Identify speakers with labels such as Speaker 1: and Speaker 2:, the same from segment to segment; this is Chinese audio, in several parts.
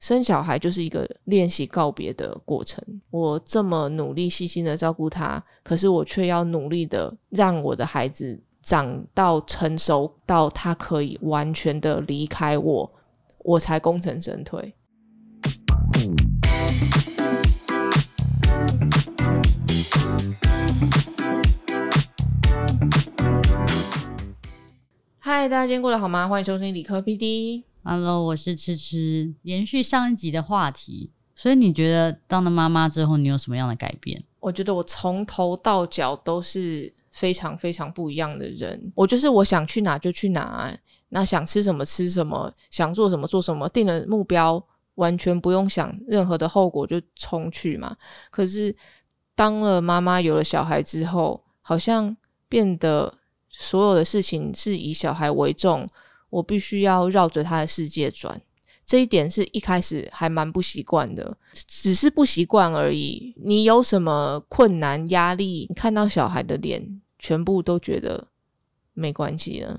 Speaker 1: 生小孩就是一个练习告别的过程。我这么努力细心的照顾他，可是我却要努力的让我的孩子长到成熟到他可以完全的离开我，我才功成身退。嗨，大家今天过得好吗？欢迎收听理科 PD。
Speaker 2: Hello，我是吃吃。延续上一集的话题，所以你觉得当了妈妈之后，你有什么样的改变？
Speaker 1: 我觉得我从头到脚都是非常非常不一样的人。我就是我想去哪就去哪，那想吃什么吃什么，想做什么做什么，定了目标，完全不用想任何的后果就冲去嘛。可是当了妈妈，有了小孩之后，好像变得所有的事情是以小孩为重，我必须要绕着他的世界转。这一点是一开始还蛮不习惯的，只是不习惯而已。你有什么困难、压力，你看到小孩的脸，全部都觉得没关系了。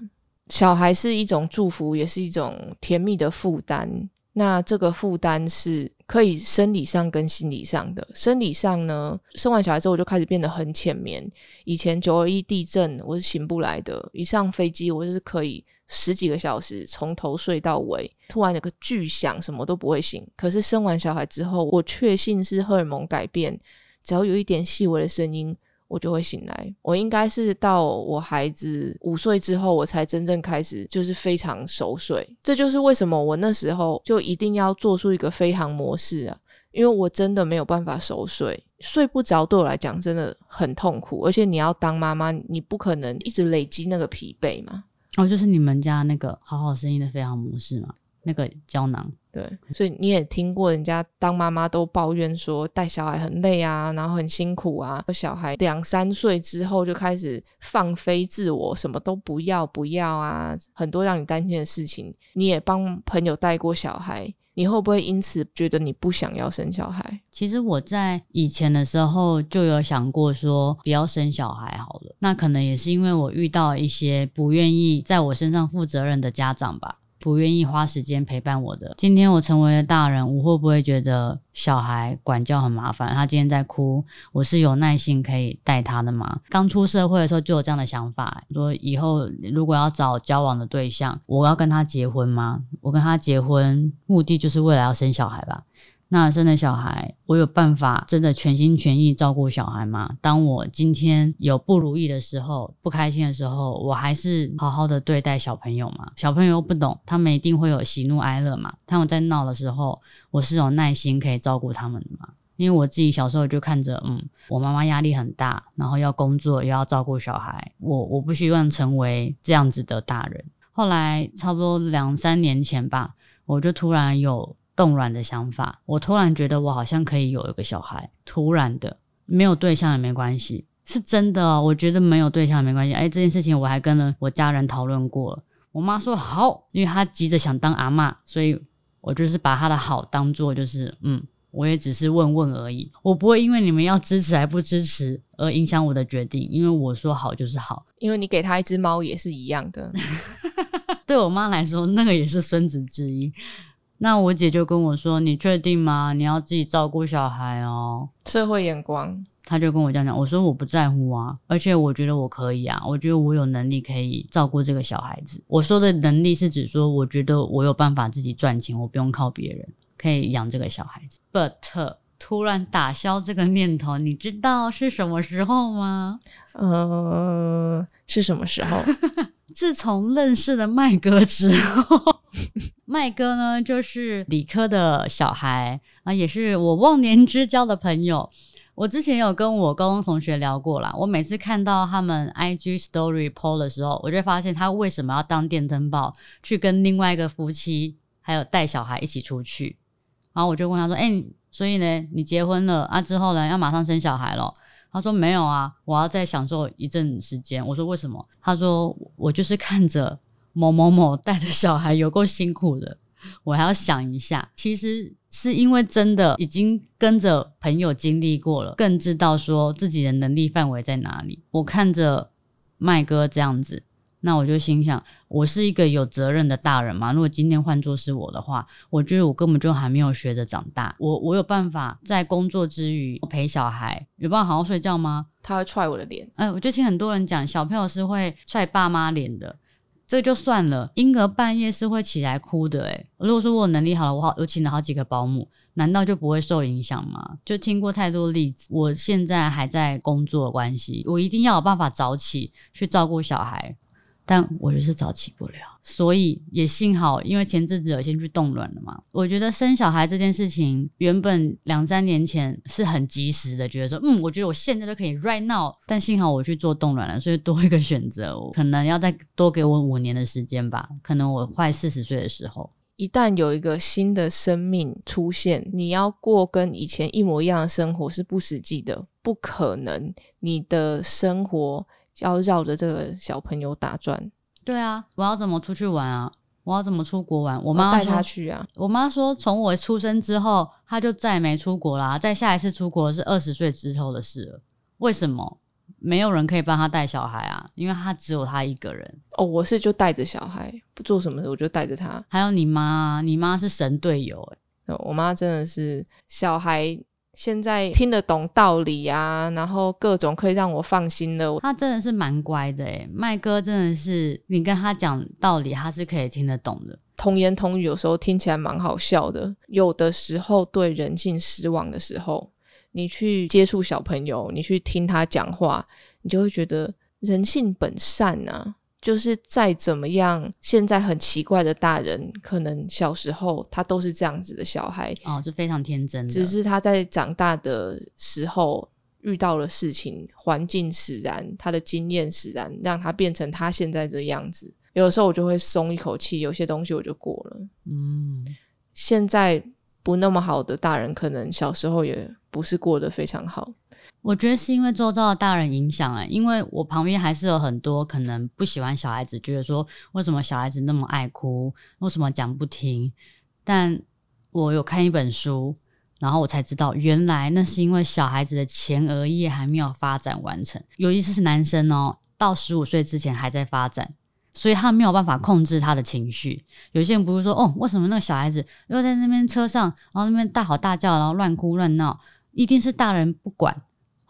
Speaker 1: 小孩是一种祝福，也是一种甜蜜的负担。那这个负担是可以生理上跟心理上的。生理上呢，生完小孩之后我就开始变得很浅眠。以前九二一地震我是醒不来的，一上飞机我就是可以十几个小时从头睡到尾，突然有个巨响，什么都不会醒。可是生完小孩之后，我确信是荷尔蒙改变，只要有一点细微的声音。我就会醒来。我应该是到我孩子五岁之后，我才真正开始就是非常熟睡。这就是为什么我那时候就一定要做出一个飞行模式啊，因为我真的没有办法熟睡，睡不着对我来讲真的很痛苦。而且你要当妈妈，你不可能一直累积那个疲惫嘛。
Speaker 2: 哦，就是你们家那个好好声音的飞行模式嘛，那个胶囊。
Speaker 1: 对，所以你也听过人家当妈妈都抱怨说带小孩很累啊，然后很辛苦啊。小孩两三岁之后就开始放飞自我，什么都不要不要啊，很多让你担心的事情。你也帮朋友带过小孩，你会不会因此觉得你不想要生小孩？
Speaker 2: 其实我在以前的时候就有想过说不要生小孩好了，那可能也是因为我遇到一些不愿意在我身上负责任的家长吧。不愿意花时间陪伴我的。今天我成为了大人，我会不会觉得小孩管教很麻烦？他今天在哭，我是有耐心可以带他的吗？刚出社会的时候就有这样的想法，说以后如果要找交往的对象，我要跟他结婚吗？我跟他结婚目的就是为了要生小孩吧？那生了小孩，我有办法真的全心全意照顾小孩吗？当我今天有不如意的时候、不开心的时候，我还是好好的对待小朋友吗？小朋友不懂，他们一定会有喜怒哀乐嘛。他们在闹的时候，我是有耐心可以照顾他们的嘛？因为我自己小时候就看着，嗯，我妈妈压力很大，然后要工作又要照顾小孩，我我不希望成为这样子的大人。后来差不多两三年前吧，我就突然有。动软的想法，我突然觉得我好像可以有一个小孩，突然的没有对象也没关系，是真的哦。我觉得没有对象也没关系。哎，这件事情我还跟了我家人讨论过，我妈说好，因为她急着想当阿妈，所以我就是把她的好当做就是嗯，我也只是问问而已，我不会因为你们要支持还不支持而影响我的决定，因为我说好就是好，
Speaker 1: 因为你给他一只猫也是一样的，
Speaker 2: 对我妈来说那个也是孙子之一。那我姐就跟我说：“你确定吗？你要自己照顾小孩哦。”
Speaker 1: 社会眼光，
Speaker 2: 她就跟我这样讲。我说我不在乎啊，而且我觉得我可以啊，我觉得我有能力可以照顾这个小孩子。我说的能力是指说，我觉得我有办法自己赚钱，我不用靠别人，可以养这个小孩子。But 突然打消这个念头，你知道是什么时候吗？
Speaker 1: 呃，是什么时候？
Speaker 2: 自从认识了麦哥之后，麦哥呢就是理科的小孩啊，也是我忘年之交的朋友。我之前有跟我高中同学聊过啦，我每次看到他们 IG Story PO 的时候，我就发现他为什么要当电灯泡，去跟另外一个夫妻还有带小孩一起出去。然后我就问他说：“哎、所以呢，你结婚了啊之后呢，要马上生小孩了？”他说没有啊，我要再享受一阵时间。我说为什么？他说我就是看着某某某带着小孩有够辛苦的，我还要想一下。其实是因为真的已经跟着朋友经历过了，更知道说自己的能力范围在哪里。我看着麦哥这样子，那我就心想，我是一个有责任的大人嘛。如果今天换作是我的话，我觉得我根本就还没有学着长大。我我有办法在工作之余陪小孩，有办法好好睡觉吗？
Speaker 1: 他会踹我的脸。
Speaker 2: 哎，我就听很多人讲，小朋友是会踹爸妈脸的，这就算了。婴儿半夜是会起来哭的，哎如果说我能力好了，我好我请了好几个保姆，难道就不会受影响吗？就听过太多例子。我现在还在工作关系，我一定要有办法早起去照顾小孩。但我就是早起不了，所以也幸好，因为前阵子有先去冻卵了嘛。我觉得生小孩这件事情，原本两三年前是很及时的，觉得说，嗯，我觉得我现在都可以 right now。但幸好我去做冻卵了，所以多一个选择，可能要再多给我五年的时间吧。可能我快四十岁的时候，
Speaker 1: 一旦有一个新的生命出现，你要过跟以前一模一样的生活是不实际的，不可能。你的生活。要绕着这个小朋友打转，
Speaker 2: 对啊，我要怎么出去玩啊？我要怎么出国玩？我妈
Speaker 1: 带他去啊。
Speaker 2: 我妈说，从我出生之后，他就再没出国啦。再下一次出国是二十岁之后的事了。为什么？没有人可以帮他带小孩啊？因为他只有他一个人。
Speaker 1: 哦，我是就带着小孩，不做什么我就带着他。
Speaker 2: 还有你妈，你妈是神队友
Speaker 1: 哎。我妈真的是小孩。现在听得懂道理啊，然后各种可以让我放心的。
Speaker 2: 他真的是蛮乖的诶，麦哥真的是，你跟他讲道理，他是可以听得懂的。
Speaker 1: 童言童语有时候听起来蛮好笑的，有的时候对人性失望的时候，你去接触小朋友，你去听他讲话，你就会觉得人性本善啊。就是再怎么样，现在很奇怪的大人，可能小时候他都是这样子的小孩
Speaker 2: 哦，是非常天真的。
Speaker 1: 只是他在长大的时候遇到了事情，环境使然，他的经验使然，让他变成他现在这样子。有的时候我就会松一口气，有些东西我就过了。嗯，现在不那么好的大人，可能小时候也不是过得非常好。
Speaker 2: 我觉得是因为周遭的大人影响啊，因为我旁边还是有很多可能不喜欢小孩子，觉得说为什么小孩子那么爱哭，为什么讲不听？但我有看一本书，然后我才知道，原来那是因为小孩子的前额叶还没有发展完成，有意思是男生哦，到十五岁之前还在发展，所以他没有办法控制他的情绪。有些人不是说哦，为什么那个小孩子又在那边车上，然后那边大吼大叫，然后乱哭乱闹，一定是大人不管。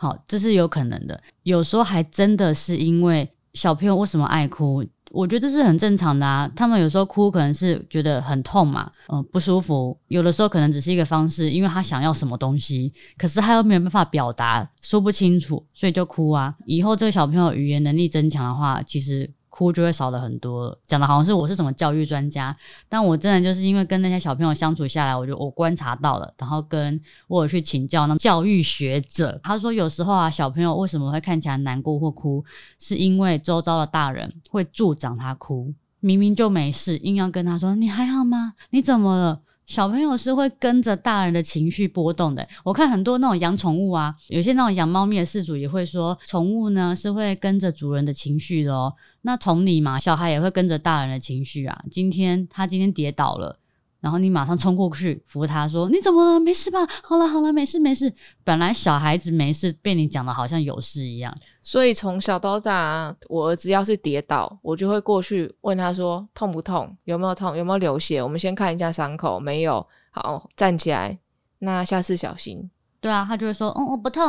Speaker 2: 好，这是有可能的。有时候还真的是因为小朋友为什么爱哭，我觉得这是很正常的啊。他们有时候哭可能是觉得很痛嘛，嗯，不舒服。有的时候可能只是一个方式，因为他想要什么东西，可是他又没有办法表达，说不清楚，所以就哭啊。以后这个小朋友语言能力增强的话，其实。哭就会少了很多，讲的好像是我是什么教育专家，但我真的就是因为跟那些小朋友相处下来，我就我观察到了，然后跟我去请教那教育学者，他说有时候啊，小朋友为什么会看起来难过或哭，是因为周遭的大人会助长他哭，明明就没事，硬要跟他说你还好吗？你怎么了？小朋友是会跟着大人的情绪波动的。我看很多那种养宠物啊，有些那种养猫咪的饲主也会说，宠物呢是会跟着主人的情绪的哦。那同理嘛，小孩也会跟着大人的情绪啊。今天他今天跌倒了。然后你马上冲过去扶他，说：“你怎么了？没事吧？好了好了，没事没事。”本来小孩子没事，被你讲的好像有事一样。
Speaker 1: 所以从小到大，我儿子要是跌倒，我就会过去问他说：“痛不痛？有没有痛？有没有流血？我们先看一下伤口，没有，好站起来。那下次小心。”
Speaker 2: 对啊，他就会说：“嗯，我不痛。”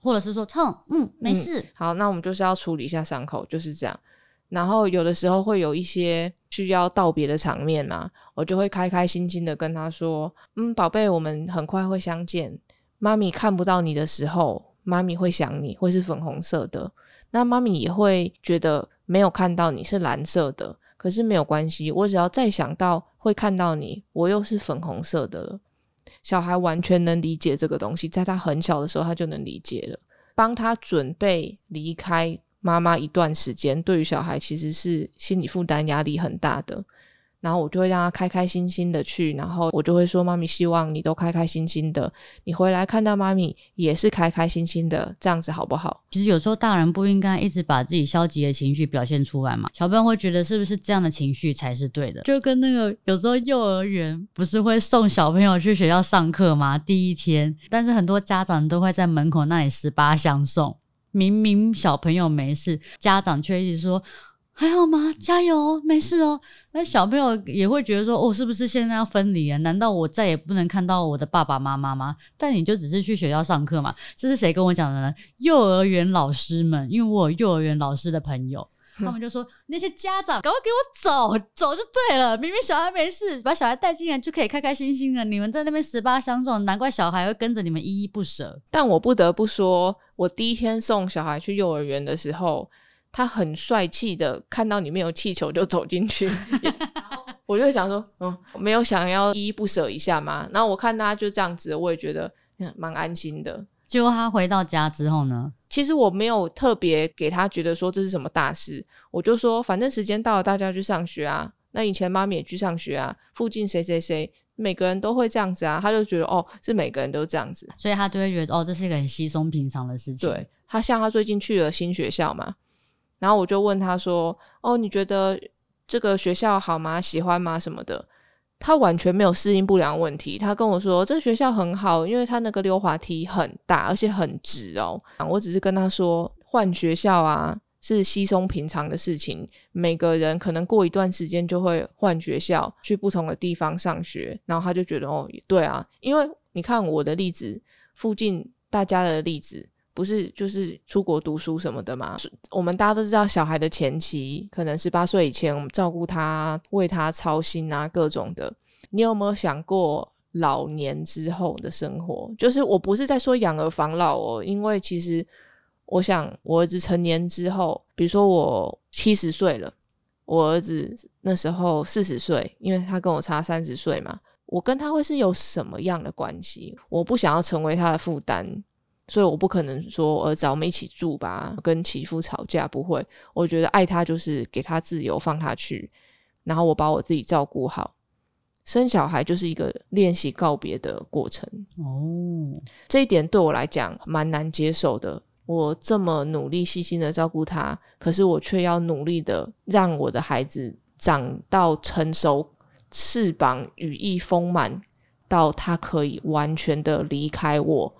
Speaker 2: 或者是说：“痛，嗯，没事。”
Speaker 1: 好，那我们就是要处理一下伤口，就是这样。然后有的时候会有一些需要道别的场面嘛，我就会开开心心的跟他说：“嗯，宝贝，我们很快会相见。妈咪看不到你的时候，妈咪会想你，会是粉红色的。那妈咪也会觉得没有看到你是蓝色的，可是没有关系，我只要再想到会看到你，我又是粉红色的了。小孩完全能理解这个东西，在他很小的时候他就能理解了，帮他准备离开。”妈妈一段时间，对于小孩其实是心理负担、压力很大的。然后我就会让他开开心心的去，然后我就会说：“妈咪希望你都开开心心的，你回来看到妈咪也是开开心心的，这样子好不好？”
Speaker 2: 其实有时候大人不应该一直把自己消极的情绪表现出来嘛，小朋友会觉得是不是这样的情绪才是对的？就跟那个有时候幼儿园不是会送小朋友去学校上课吗？第一天，但是很多家长都会在门口那里十八相送。明明小朋友没事，家长却一直说还好吗？加油，没事哦。那小朋友也会觉得说，哦，是不是现在要分离啊？难道我再也不能看到我的爸爸妈妈吗？但你就只是去学校上课嘛。这是谁跟我讲的呢？幼儿园老师们，因为我有幼儿园老师的朋友。他们就说那些家长赶快给我走，走就对了。明明小孩没事，把小孩带进来就可以开开心心的。你们在那边十八相送，难怪小孩会跟着你们依依不舍。
Speaker 1: 但我不得不说，我第一天送小孩去幼儿园的时候，他很帅气的看到里面有气球就走进去，我就想说，嗯，没有想要依依不舍一下吗？然后我看他就这样子，我也觉得蛮安心的。
Speaker 2: 结果他回到家之后呢？
Speaker 1: 其实我没有特别给他觉得说这是什么大事，我就说反正时间到了，大家去上学啊。那以前妈咪也去上学啊，附近谁谁谁，每个人都会这样子啊。他就觉得哦，是每个人都这样子，
Speaker 2: 所以他就会觉得哦，这是一个很稀松平常的事情。
Speaker 1: 对他，像他最近去了新学校嘛，然后我就问他说：“哦，你觉得这个学校好吗？喜欢吗？什么的？”他完全没有适应不良问题。他跟我说，这学校很好，因为他那个溜滑梯很大，而且很直哦。我只是跟他说，换学校啊是稀松平常的事情。每个人可能过一段时间就会换学校，去不同的地方上学。然后他就觉得，哦，对啊，因为你看我的例子，附近大家的例子。不是就是出国读书什么的嘛？我们大家都知道，小孩的前期可能十八岁以前，我们照顾他、为他操心啊，各种的。你有没有想过老年之后的生活？就是我不是在说养儿防老哦，因为其实我想，我儿子成年之后，比如说我七十岁了，我儿子那时候四十岁，因为他跟我差三十岁嘛，我跟他会是有什么样的关系？我不想要成为他的负担。所以我不可能说儿子我们一起住吧，跟媳妇吵架不会。我觉得爱他就是给他自由，放他去，然后我把我自己照顾好。生小孩就是一个练习告别的过程哦，这一点对我来讲蛮难接受的。我这么努力细心的照顾他，可是我却要努力的让我的孩子长到成熟，翅膀羽翼丰满，到他可以完全的离开我。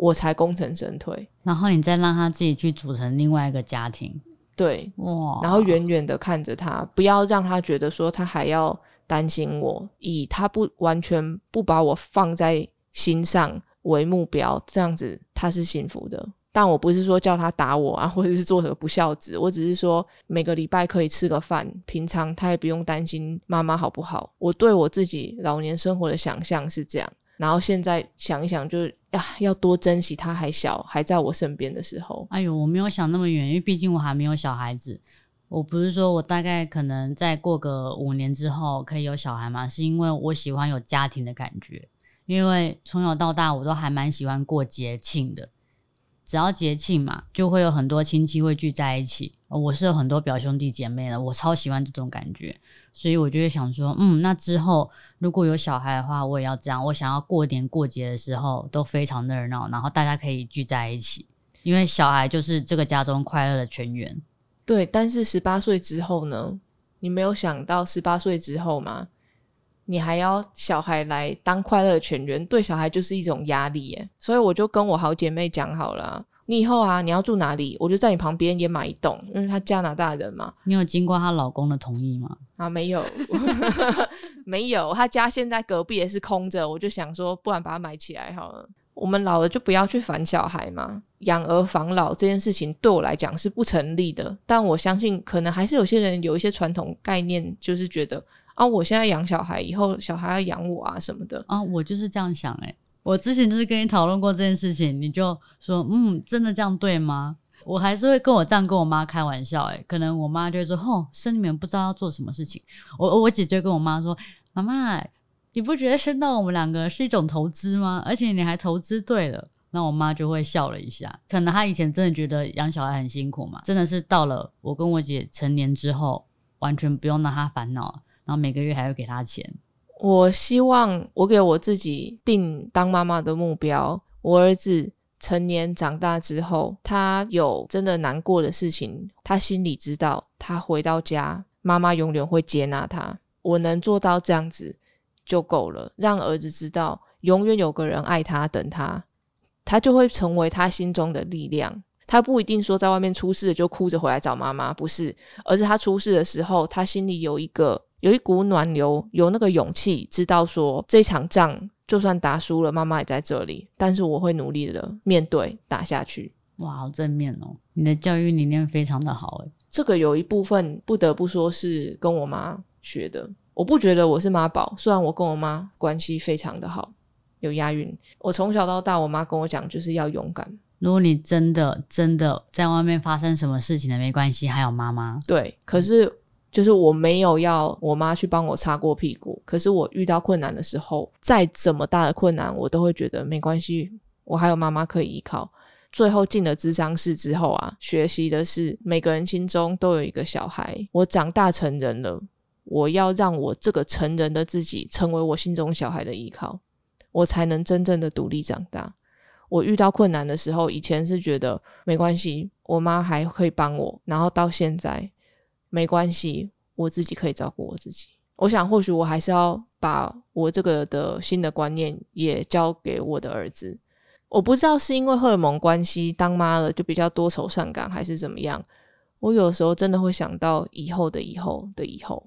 Speaker 1: 我才功成身退，
Speaker 2: 然后你再让他自己去组成另外一个家庭，
Speaker 1: 对，哇，然后远远的看着他，不要让他觉得说他还要担心我，以他不完全不把我放在心上为目标，这样子他是幸福的。但我不是说叫他打我啊，或者是做个不孝子，我只是说每个礼拜可以吃个饭，平常他也不用担心妈妈好不好。我对我自己老年生活的想象是这样。然后现在想一想，就是呀，要多珍惜他还小，还在我身边的时候。
Speaker 2: 哎呦，我没有想那么远，因为毕竟我还没有小孩子。我不是说我大概可能再过个五年之后可以有小孩嘛？是因为我喜欢有家庭的感觉，因为从小到大我都还蛮喜欢过节庆的。只要节庆嘛，就会有很多亲戚会聚在一起。我是有很多表兄弟姐妹的，我超喜欢这种感觉，所以我就会想说，嗯，那之后如果有小孩的话，我也要这样。我想要过年过节的时候都非常热闹，然后大家可以聚在一起，因为小孩就是这个家中快乐的泉源。
Speaker 1: 对，但是十八岁之后呢？你没有想到十八岁之后吗？你还要小孩来当快乐的泉源，对小孩就是一种压力耶。所以我就跟我好姐妹讲好了，你以后啊，你要住哪里，我就在你旁边也买一栋，因为她加拿大人嘛。
Speaker 2: 你有经过她老公的同意吗？
Speaker 1: 啊，没有，没有。她家现在隔壁也是空着，我就想说，不然把它买起来好了。我们老了就不要去烦小孩嘛，养儿防老这件事情对我来讲是不成立的。但我相信，可能还是有些人有一些传统概念，就是觉得。啊！我现在养小孩，以后小孩要养我啊什么的
Speaker 2: 啊！我就是这样想哎。我之前就是跟你讨论过这件事情，你就说嗯，真的这样对吗？我还是会跟我这样跟我妈开玩笑哎。可能我妈就会说吼，生你们不知道要做什么事情。我我姐就跟我妈说，妈妈，你不觉得生到我们两个是一种投资吗？而且你还投资对了。那我妈就会笑了一下。可能她以前真的觉得养小孩很辛苦嘛，真的是到了我跟我姐成年之后，完全不用让她烦恼。然后每个月还要给他钱。
Speaker 1: 我希望我给我自己定当妈妈的目标：我儿子成年长大之后，他有真的难过的事情，他心里知道，他回到家，妈妈永远会接纳他。我能做到这样子就够了，让儿子知道永远有个人爱他，等他，他就会成为他心中的力量。他不一定说在外面出事了就哭着回来找妈妈，不是，而是他出事的时候，他心里有一个有一股暖流，有那个勇气，知道说这场仗就算打输了，妈妈也在这里，但是我会努力的面对打下去。
Speaker 2: 哇，好正面哦！你的教育理念非常的好诶。
Speaker 1: 这个有一部分不得不说是跟我妈学的。我不觉得我是妈宝，虽然我跟我妈关系非常的好，有押韵。我从小到大，我妈跟我讲就是要勇敢。
Speaker 2: 如果你真的真的在外面发生什么事情了，没关系，还有妈妈。
Speaker 1: 对，可是就是我没有要我妈去帮我擦过屁股。可是我遇到困难的时候，再怎么大的困难，我都会觉得没关系，我还有妈妈可以依靠。最后进了智商室之后啊，学习的是每个人心中都有一个小孩。我长大成人了，我要让我这个成人的自己成为我心中小孩的依靠，我才能真正的独立长大。我遇到困难的时候，以前是觉得没关系，我妈还会帮我，然后到现在没关系，我自己可以照顾我自己。我想，或许我还是要把我这个的新的观念也交给我的儿子。我不知道是因为荷尔蒙关系，当妈了就比较多愁善感，还是怎么样。我有时候真的会想到以后的以后的以后，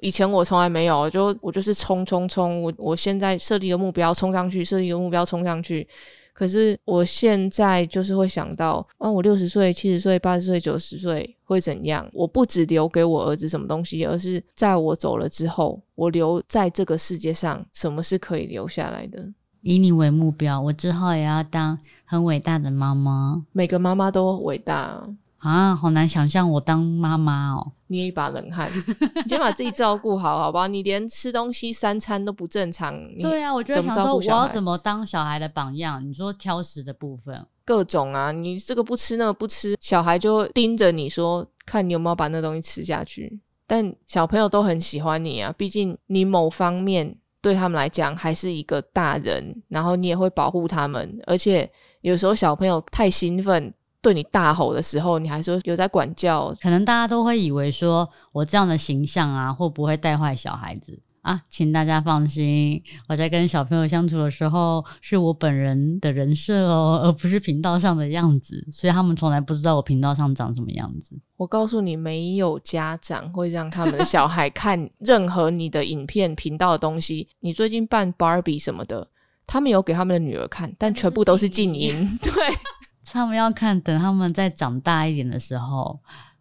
Speaker 1: 以前我从来没有，就我就是冲冲冲，我我现在设立一个目标冲上去，设立一个目标冲上去。可是我现在就是会想到，啊，我六十岁、七十岁、八十岁、九十岁会怎样？我不只留给我儿子什么东西，而是在我走了之后，我留在这个世界上什么是可以留下来的？
Speaker 2: 以你为目标，我之后也要当很伟大的妈妈。
Speaker 1: 每个妈妈都伟大。
Speaker 2: 啊，好难想象我当妈妈哦，
Speaker 1: 捏一把冷汗。你先把自己照顾好，好不好？你连吃东西三餐都不正常。
Speaker 2: 对啊，我就想说，我要怎么当小孩的榜样？你说挑食的部分，
Speaker 1: 各种啊，你这个不吃，那个不吃，小孩就盯着你说，看你有没有把那东西吃下去。但小朋友都很喜欢你啊，毕竟你某方面对他们来讲还是一个大人，然后你也会保护他们，而且有时候小朋友太兴奋。对你大吼的时候，你还说有在管教，
Speaker 2: 可能大家都会以为说我这样的形象啊，会不会带坏小孩子啊？请大家放心，我在跟小朋友相处的时候，是我本人的人设哦，而不是频道上的样子，所以他们从来不知道我频道上长什么样子。
Speaker 1: 我告诉你，没有家长会让他们的小孩看 任何你的影片频道的东西。你最近扮 Barbie 什么的，他们有给他们的女儿看，但全部都是静音。对。
Speaker 2: 他们要看，等他们再长大一点的时候，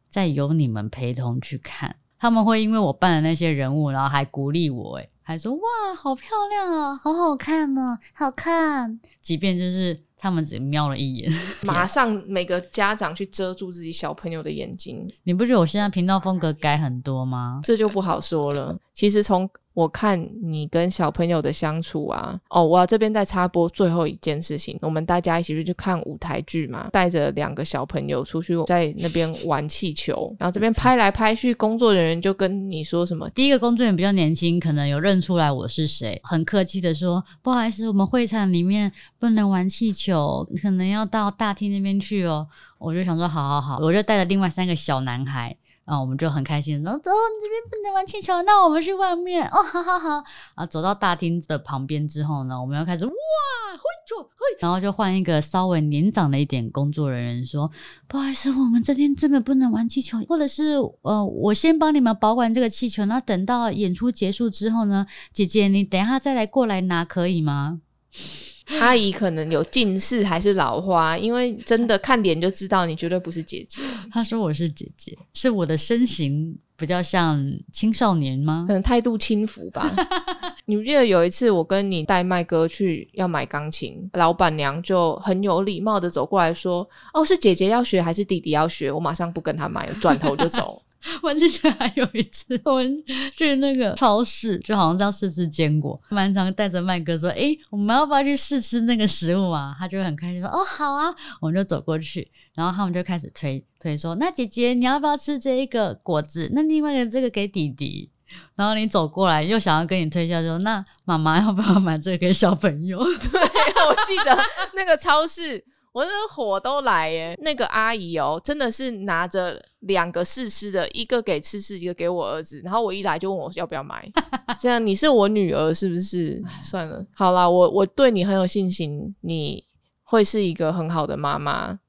Speaker 2: 再由你们陪同去看。他们会因为我扮的那些人物，然后还鼓励我，诶还说哇，好漂亮啊，好好看呢，好看。即便就是他们只瞄了一眼，
Speaker 1: 马上每个家长去遮住自己小朋友的眼睛。
Speaker 2: 你不觉得我现在频道风格改很多吗？
Speaker 1: 这就不好说了。其实从我看你跟小朋友的相处啊，哦，我要这边再插播最后一件事情，我们大家一起去去看舞台剧嘛，带着两个小朋友出去在那边玩气球，然后这边拍来拍去，工作人员就跟你说什么？
Speaker 2: 第一个工作人员比较年轻，可能有认出来我是谁，很客气的说，不好意思，我们会场里面不能玩气球，可能要到大厅那边去哦。我就想说，好好好，我就带着另外三个小男孩。啊，我们就很开心，然后走，你这边不能玩气球，那我们去外面哦，好好好。啊，走到大厅的旁边之后呢，我们要开始哇，嘿咻嘿，然后就换一个稍微年长的一点工作人员说，不好意思，我们这天真的不能玩气球，或者是呃，我先帮你们保管这个气球，那等到演出结束之后呢，姐姐你等一下再来过来拿可以吗？
Speaker 1: 阿姨可能有近视还是老花，因为真的看脸就知道你绝对不是姐姐。
Speaker 2: 她说我是姐姐，是我的身形比较像青少年吗？
Speaker 1: 可能态度轻浮吧。你不记得有一次我跟你带麦哥去要买钢琴，老板娘就很有礼貌的走过来说：“哦，是姐姐要学还是弟弟要学？”我马上不跟他买，转头就走。
Speaker 2: 我记得还有一次，我们去那个超市，就好像是要试吃坚果。蛮常带着麦哥说：“哎，我们要不要去试吃那个食物啊？”他就很开心说：“哦，好啊。”我们就走过去，然后他们就开始推推说：“那姐姐你要不要吃这一个果子？那另外一个这个给弟弟。”然后你走过来又想要跟你推销，说：“那妈妈要不要买这个给小朋友？”
Speaker 1: 对，我记得那个超市。我的火都来耶！那个阿姨哦，真的是拿着两个试吃的，一个给吃吃，一个给我儿子。然后我一来就问我要不要买，这样你是我女儿是不是？算了，好啦，我我对你很有信心，你会是一个很好的妈妈。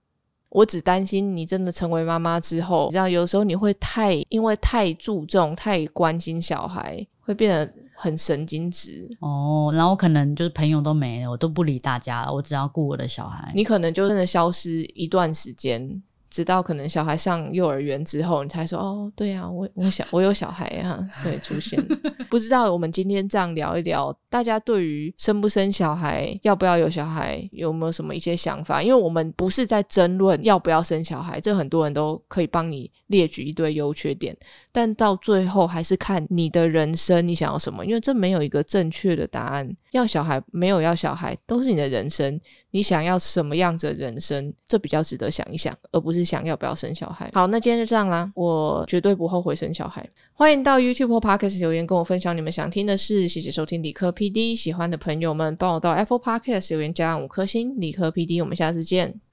Speaker 1: 我只担心你真的成为妈妈之后，你知道，有时候你会太因为太注重、太关心小孩，会变得很神经质。
Speaker 2: 哦，然后可能就是朋友都没了，我都不理大家了，我只要顾我的小孩。
Speaker 1: 你可能就真的消失一段时间。直到可能小孩上幼儿园之后，你才说哦，对呀，我我小我有小孩啊，对，出现。不知道我们今天这样聊一聊，大家对于生不生小孩、要不要有小孩，有没有什么一些想法？因为我们不是在争论要不要生小孩，这很多人都可以帮你列举一堆优缺点，但到最后还是看你的人生，你想要什么？因为这没有一个正确的答案。要小孩没有要小孩，都是你的人生。你想要什么样子的人生，这比较值得想一想，而不是想要不要生小孩。好，那今天就这样啦，我绝对不后悔生小孩。欢迎到 YouTube 或 Podcast 留言跟我分享你们想听的事。谢谢收听理科 PD，喜欢的朋友们帮我到 Apple Podcast 留言加五颗星。理科 PD，我们下次见。